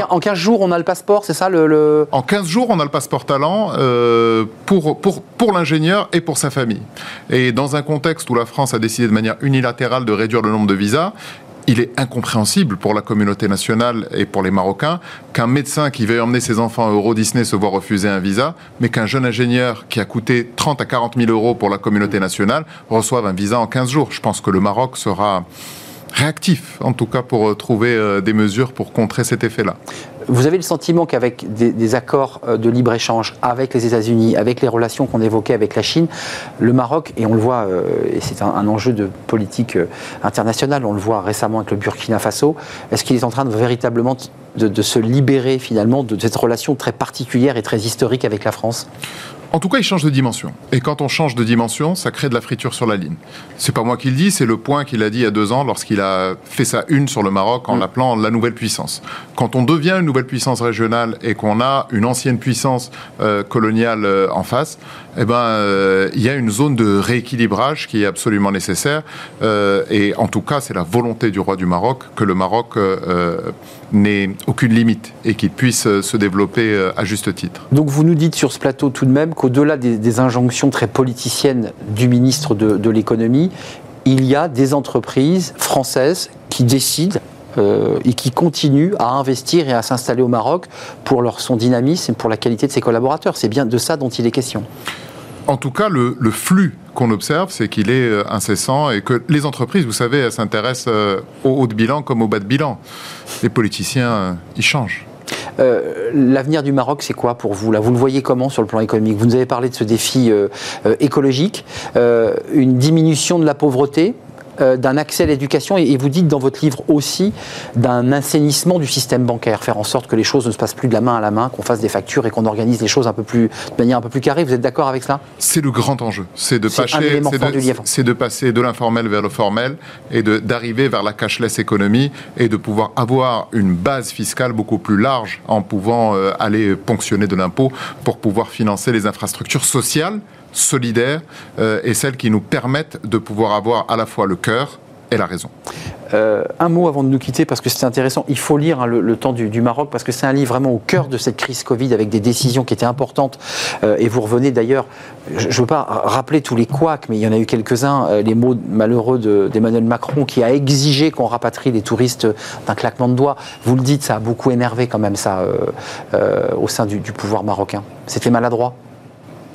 en 15 jours, on a le passeport, c'est ça le, En 15 jours, on a le passeport talent euh, pour, pour, pour l'ingénieur et pour sa famille. Et dans un contexte où la France a décidé de manière unilatérale de réduire le nombre de visas, il est incompréhensible pour la communauté nationale et pour les Marocains qu'un médecin qui veut emmener ses enfants à Euro Disney se voit refuser un visa, mais qu'un jeune ingénieur qui a coûté 30 à 40 000 euros pour la communauté nationale reçoive un visa en 15 jours. Je pense que le Maroc sera réactif, en tout cas pour euh, trouver euh, des mesures pour contrer cet effet-là. Vous avez le sentiment qu'avec des, accords euh, de libre-échange avec les États-Unis, avec les relations qu'on évoquait avec la Chine, le Maroc, et on le voit, et c'est un, enjeu de politique internationale, on le voit récemment avec le Burkina Faso, est-ce qu'il est en train de véritablement de, de se libérer finalement de cette relation très particulière et très historique avec la France? En tout cas, il change de dimension. Et quand on change de dimension, ça crée de la friture sur la ligne. C'est pas moi qui le dis, c'est le point qu'il a dit il y a deux ans lorsqu'il a fait sa une sur le Maroc en mm. l'appelant la nouvelle puissance. Quand on devient une nouvelle puissance régionale et qu'on a une ancienne puissance euh, coloniale euh, en face, eh ben, euh, il y a une zone de rééquilibrage qui est absolument nécessaire. et en tout cas, c'est la volonté du roi du Maroc que le Maroc n'ait aucune limite et qu'il puisse se développer à juste titre. Donc vous nous dites sur ce plateau tout de même qu'au-delà des, injonctions très politiciennes du ministre de, l'économie, il y a des entreprises françaises qui décident euh, et qui continuent à investir et à s'installer au Maroc pour leur, son dynamisme et pour la qualité de ses collaborateurs. C'est bien de ça dont il est question. En tout cas, le, flux qu'on observe, c'est qu'il est euh, incessant et que les entreprises, vous savez, s'intéressent euh, au haut de bilan comme au bas de bilan. Les politiciens, ils changent. Euh, l'avenir du Maroc, c'est quoi pour vous là? Vous le voyez comment sur le plan économique? Vous nous avez parlé de ce défi euh, euh, écologique, une diminution de la pauvreté, euh, d'un accès à l'éducation et, vous dites dans votre livre aussi d'un assainissement du système bancaire, faire en sorte que les choses ne se passent plus de la main à la main, qu'on fasse des factures et qu'on organise les choses un peu plus, de manière un peu plus carrée. Vous êtes d'accord avec cela C'est le grand enjeu. C'est de, passer, de, de passer de l'informel vers le formel et d'arriver vers la cashless économie et de pouvoir avoir une base fiscale beaucoup plus large en pouvant euh, aller ponctionner de l'impôt pour pouvoir financer les infrastructures sociales solidaires euh, et celles qui nous permettent de pouvoir avoir à la fois le cœur et la raison. Euh, un mot avant de nous quitter, parce que c'est intéressant. Il faut lire hein, le, temps du, Maroc, parce que c'est un livre vraiment au cœur de cette crise Covid, avec des décisions qui étaient importantes. Euh, et vous revenez d'ailleurs, je ne veux pas rappeler tous les couacs, mais il y en a eu quelques-uns, les mots malheureux d'Emmanuel Macron, qui a exigé qu'on rapatrie les touristes d'un claquement de doigts. Vous le dites, ça a beaucoup énervé quand même ça au sein du pouvoir marocain. C'était maladroit?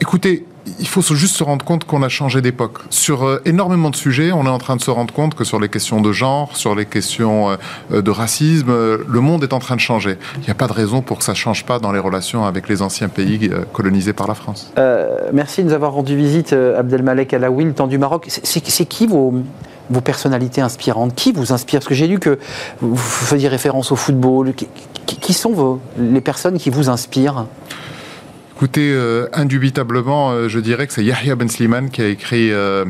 Écoutez, il faut juste se rendre compte qu'on a changé d'époque. Sur euh, énormément de sujets, on est en train de se rendre compte que sur les questions de genre, sur les questions euh, de racisme, euh, le monde est en train de changer. Il n'y a pas de raison pour que ça ne change pas dans les relations avec les anciens pays colonisés par la France. merci de nous avoir rendu visite, Abdelmalek Alaoui, le temps du Maroc. C'est qui vos, vos personnalités inspirantes? Qui vous inspire? Parce que j'ai lu que vous faisiez référence au football. Qui, qui sont vos, les personnes qui vous inspirent? Écoutez, euh, indubitablement, euh, je dirais que c'est Yahya Ben Sliman qui a écrit euh,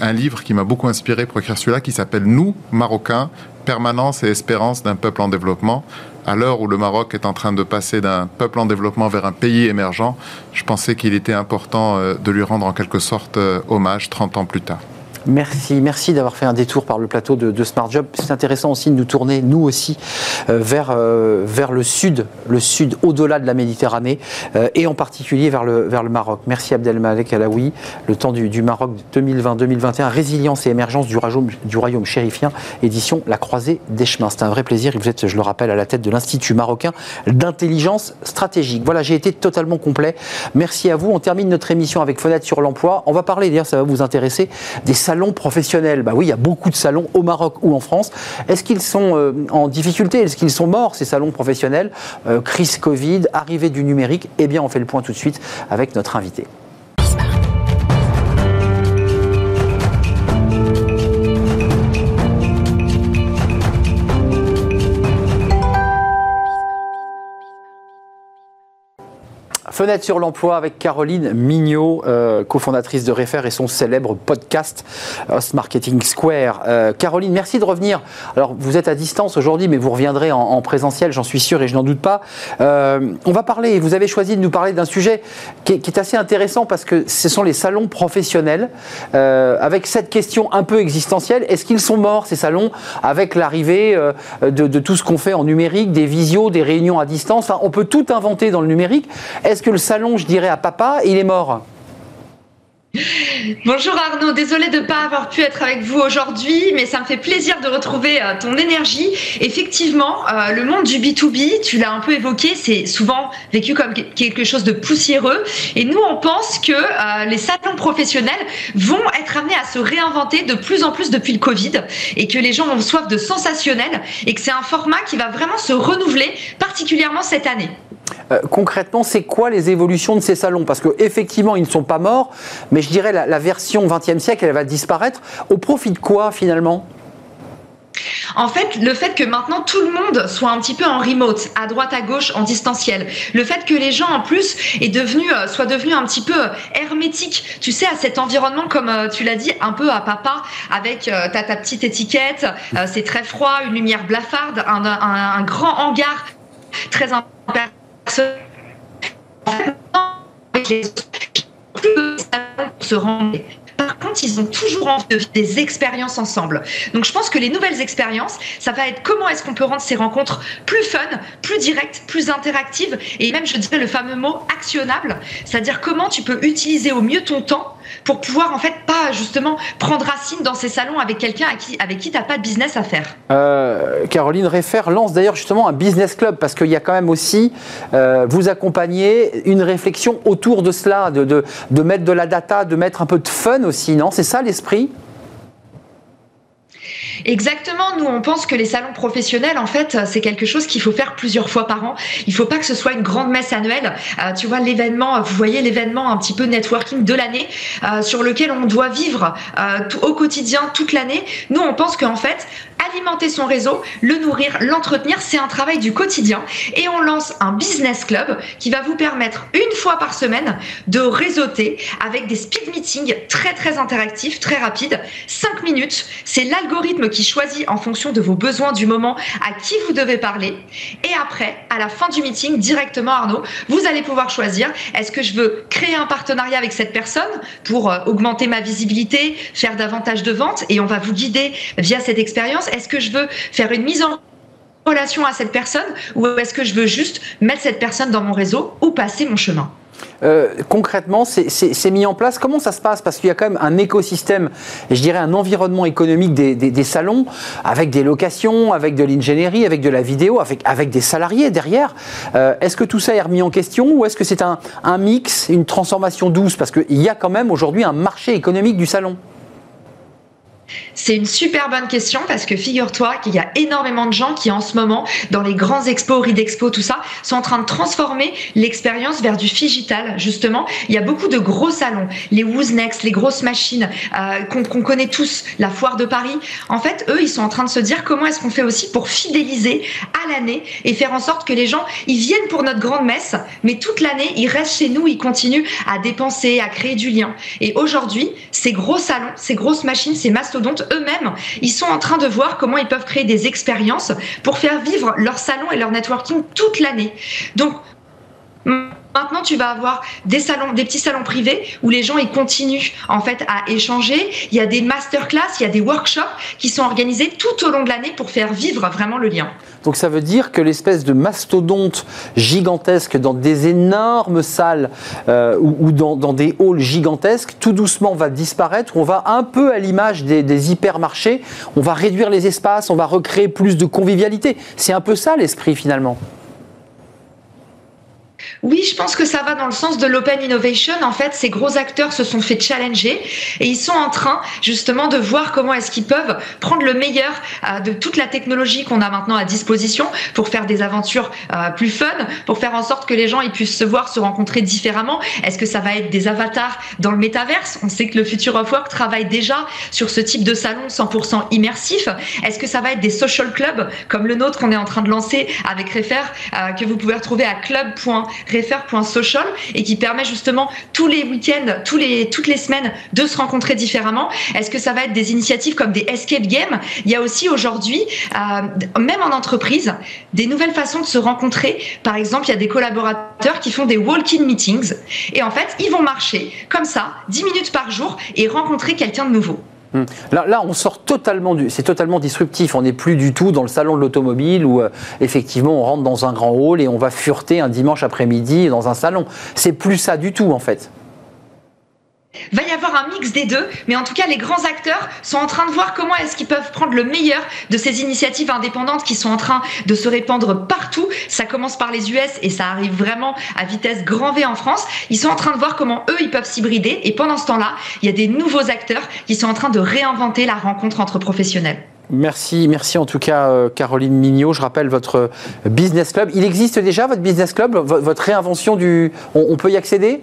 un livre qui m'a beaucoup inspiré pour écrire celui-là, qui s'appelle Nous, Marocains, permanence et espérance d'un peuple en développement. à l'heure où le Maroc est en train de passer d'un peuple en développement vers un pays émergent, je pensais qu'il était important de lui rendre en quelque sorte hommage 30 ans plus tard. Merci, merci d'avoir fait un détour par le plateau de, Smart Job. C'est intéressant aussi de nous tourner, nous aussi, euh, vers, euh, vers le sud, le sud au-delà de la Méditerranée, euh, et en particulier vers le, vers le Maroc. Merci Abdelmalek Alaoui. Le temps du, Maroc 2020-2021, résilience et émergence du royaume, du royaume chérifien, édition La Croisée des Chemins. C'est un vrai plaisir. Vous êtes, je le rappelle, à la tête de l'Institut marocain d'intelligence stratégique. Voilà, j'ai été totalement complet. Merci à vous. On termine notre émission avec Fenêtre sur l'emploi. On va parler, d'ailleurs, ça va vous intéresser, des salons professionnels. Bah oui, il y a beaucoup de salons au Maroc ou en France. Est-ce qu'ils sont euh, en difficulté? Est-ce qu'ils sont morts, ces salons professionnels? Euh, Crise Covid, arrivée du numérique Eh bien, on fait le point tout de suite avec notre invité. Fenêtre sur l'emploi avec Caroline Mignot, euh, cofondatrice de Refer et son célèbre podcast Host Marketing Square. Euh, Caroline, merci de revenir. Alors, vous êtes à distance aujourd'hui, mais vous reviendrez en, présentiel, j'en suis sûr et je n'en doute pas. Euh, on va parler, vous avez choisi de nous parler d'un sujet qui est, assez intéressant parce que ce sont les salons professionnels. avec cette question un peu existentielle, est-ce qu'ils sont morts, ces salons, avec l'arrivée de, tout ce qu'on fait en numérique, des visios, des réunions à distance? On peut tout inventer dans le numérique. Est-ce que le salon, je dirais, à papa, il est mort. Bonjour Arnaud, désolé de ne pas avoir pu être avec vous aujourd'hui, mais ça me fait plaisir de retrouver euh, ton énergie. Effectivement, euh, le monde du B2B, tu l'as un peu évoqué, c'est souvent vécu comme quelque chose de poussiéreux. Et nous, on pense que euh, les salons professionnels vont être amenés à se réinventer de plus en plus depuis le Covid et que les gens ont soif de sensationnel et que c'est un format qui va vraiment se renouveler, particulièrement cette année. Euh, concrètement, c'est quoi les évolutions de ces salons? Parce qu'effectivement, ils ne sont pas morts, mais je dirais la, la version 20e siècle, elle va disparaître. Au profit de quoi finalement? En fait, le fait que maintenant tout le monde soit un petit peu en remote, à droite, à gauche, en distanciel, le fait que les gens en plus devenu, euh, soient devenus un petit peu hermétiques, tu sais, à cet environnement, comme euh, tu l'as dit, un peu à papa, avec ta, ta petite étiquette, c'est très froid, une lumière blafarde, un, un grand hangar très important se par contre, ils ont toujours envie de vivre des expériences ensemble. Donc, je pense que les nouvelles expériences, ça va être comment est-ce qu'on peut rendre ces rencontres plus fun, plus directes, plus interactives, et même, je dirais, le fameux mot actionnable, c'est-à-dire comment tu peux utiliser au mieux ton temps pour pouvoir en fait pas justement prendre racine dans ces salons avec quelqu'un avec qui tu n'as pas de business à faire. Euh, Caroline Réfer lance d'ailleurs justement un business club parce qu'il y a quand même aussi, euh, vous accompagner une réflexion autour de cela, de, de, de mettre de la data, de mettre un peu de fun aussi, non? C'est ça l'esprit? Exactement. Nous, on pense que les salons professionnels, en fait, c'est quelque chose qu'il faut faire plusieurs fois par an. Il ne faut pas que ce soit une grande messe annuelle. Euh, tu vois, l'événement, vous voyez l'événement un petit peu networking de l'année euh, sur lequel on doit vivre euh, au quotidien toute l'année. Nous, on pense qu'en fait, alimenter son réseau, le nourrir, l'entretenir, c'est un travail du quotidien. Et on lance un business club qui va vous permettre une fois par semaine de réseauter avec des speed meetings très très interactifs, très rapides. 5 minutes, c'est l'algorithme qui choisit en fonction de vos besoins du moment à qui vous devez parler. Et après, à la fin du meeting, directement Arnaud, vous allez pouvoir choisir est-ce que je veux créer un partenariat avec cette personne pour euh, augmenter ma visibilité, faire davantage de ventes? Et on va vous guider via cette expérience est-ce que je veux faire une mise en relation à cette personne ou est-ce que je veux juste mettre cette personne dans mon réseau ou passer mon chemin euh, concrètement, c'est mis en place Comment ça se passe? Parce qu'il y a quand même un écosystème, je dirais un environnement économique des, salons, avec des locations, avec de l'ingénierie, avec de la vidéo, avec, des salariés derrière. Euh, est-ce que tout ça est remis en question ou est-ce que c'est un mix, une transformation douce? Parce qu'il y a quand même aujourd'hui un marché économique du salon. C'est une super bonne question parce que figure-toi qu'il y a énormément de gens qui en ce moment, dans les grands expos, Ridexpo, tout ça, sont en train de transformer l'expérience vers du digital. Justement, il y a beaucoup de gros salons, les Wooznext, les grosses machines euh, qu'on connaît tous, la foire de Paris. En fait, eux, ils sont en train de se dire comment est-ce qu'on fait aussi pour fidéliser à l'année et faire en sorte que les gens, ils viennent pour notre grande messe, mais toute l'année, ils restent chez nous, ils continuent à dépenser, à créer du lien. Et aujourd'hui, ces gros salons, ces grosses machines, ces mastodontes mastodontes eux-mêmes, ils sont en train de voir comment ils peuvent créer des expériences pour faire vivre leur salon et leur networking toute l'année. Donc, Maintenant, tu vas avoir des salons, des petits salons privés où les gens ils continuent en fait à échanger. Il y a des masterclass, il y a des workshops qui sont organisés tout au long de l'année pour faire vivre vraiment le lien. Donc ça veut dire que l'espèce de mastodonte gigantesque dans des énormes salles euh, ou, dans, des halls gigantesques, tout doucement va disparaître. On va un peu à l'image des, des hypermarchés, on va réduire les espaces, on va recréer plus de convivialité. C'est un peu ça l'esprit finalement. Oui, je pense que ça va dans le sens de l'open innovation. En fait, ces gros acteurs se sont fait challenger et ils sont en train justement de voir comment est-ce qu'ils peuvent prendre le meilleur euh, de toute la technologie qu'on a maintenant à disposition pour faire des aventures euh, plus fun, pour faire en sorte que les gens ils puissent se voir, se rencontrer différemment. Est-ce que ça va être des avatars dans le métaverse? On sait que le Future of Work travaille déjà sur ce type de salon 100% immersif. Est-ce que ça va être des social clubs comme le nôtre qu'on est en train de lancer avec Refer, euh, que vous pouvez retrouver à club.com refer.social et qui permet justement tous les week-ends, tous les, toutes les semaines de se rencontrer différemment. Est-ce que ça va être des initiatives comme des escape games? Il y a aussi aujourd'hui, euh, même en entreprise, des nouvelles façons de se rencontrer. Par exemple, il y a des collaborateurs qui font des walk-in meetings et en fait, ils vont marcher comme ça, 10 minutes par jour et rencontrer quelqu'un de nouveau. Hmm. Là, on sort totalement du, c'est totalement disruptif. On n'est plus du tout dans le salon de l'automobile où euh, effectivement on rentre dans un grand hall et on va fureter un dimanche après-midi dans un salon. C'est plus ça du tout en fait va y avoir un mix des deux, mais en tout cas, les grands acteurs sont en train de voir comment est-ce qu'ils peuvent prendre le meilleur de ces initiatives indépendantes qui sont en train de se répandre partout. Ça commence par les US et ça arrive vraiment à vitesse grand V en France. Ils sont en train de voir comment eux, ils peuvent s'hybrider et pendant ce temps-là, il y a des nouveaux acteurs qui sont en train de réinventer la rencontre entre professionnels. Merci, merci en tout cas euh, Caroline Mignot. Je rappelle votre business club. Il existe déjà votre business club, votre réinvention du. on peut y accéder?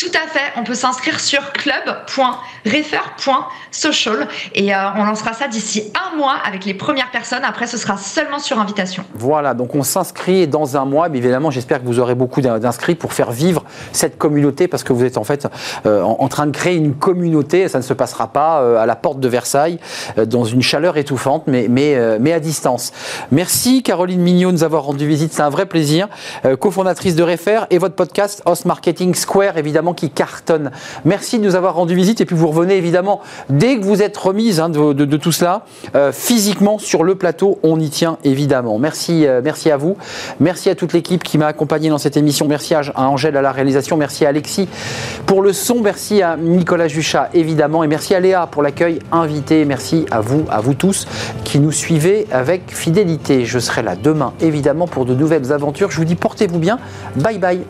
Tout à fait. On peut s'inscrire sur club.refer.social et euh, on lancera ça d'ici un mois avec les premières personnes. Après, ce sera seulement sur invitation. Voilà, donc on s'inscrit dans un mois. Mais évidemment, j'espère que vous aurez beaucoup d'inscrits pour faire vivre cette communauté parce que vous êtes en fait euh, en, train de créer une communauté. Ça ne se passera pas euh, à la porte de Versailles dans une chaleur étouffante, mais, mais, mais à distance. Merci Caroline Mignot de nous avoir rendu visite. C'est un vrai plaisir. cofondatrice de Refer et votre podcast Host Marketing Square, évidemment qui cartonne. Merci de nous avoir rendu visite et puis vous revenez évidemment dès que vous êtes remise hein, de, tout cela euh, physiquement sur le plateau. On y tient évidemment. Merci, euh, merci à vous. Merci à toute l'équipe qui m'a accompagné dans cette émission. Merci à, Angèle à la réalisation. Merci à Alexis pour le son. Merci à Nicolas Juchat évidemment et merci à Léa pour l'accueil invité. Merci à vous, à vous tous qui nous suivez avec fidélité. Je serai là demain évidemment pour de nouvelles aventures. Je vous dis portez-vous bien. Bye bye.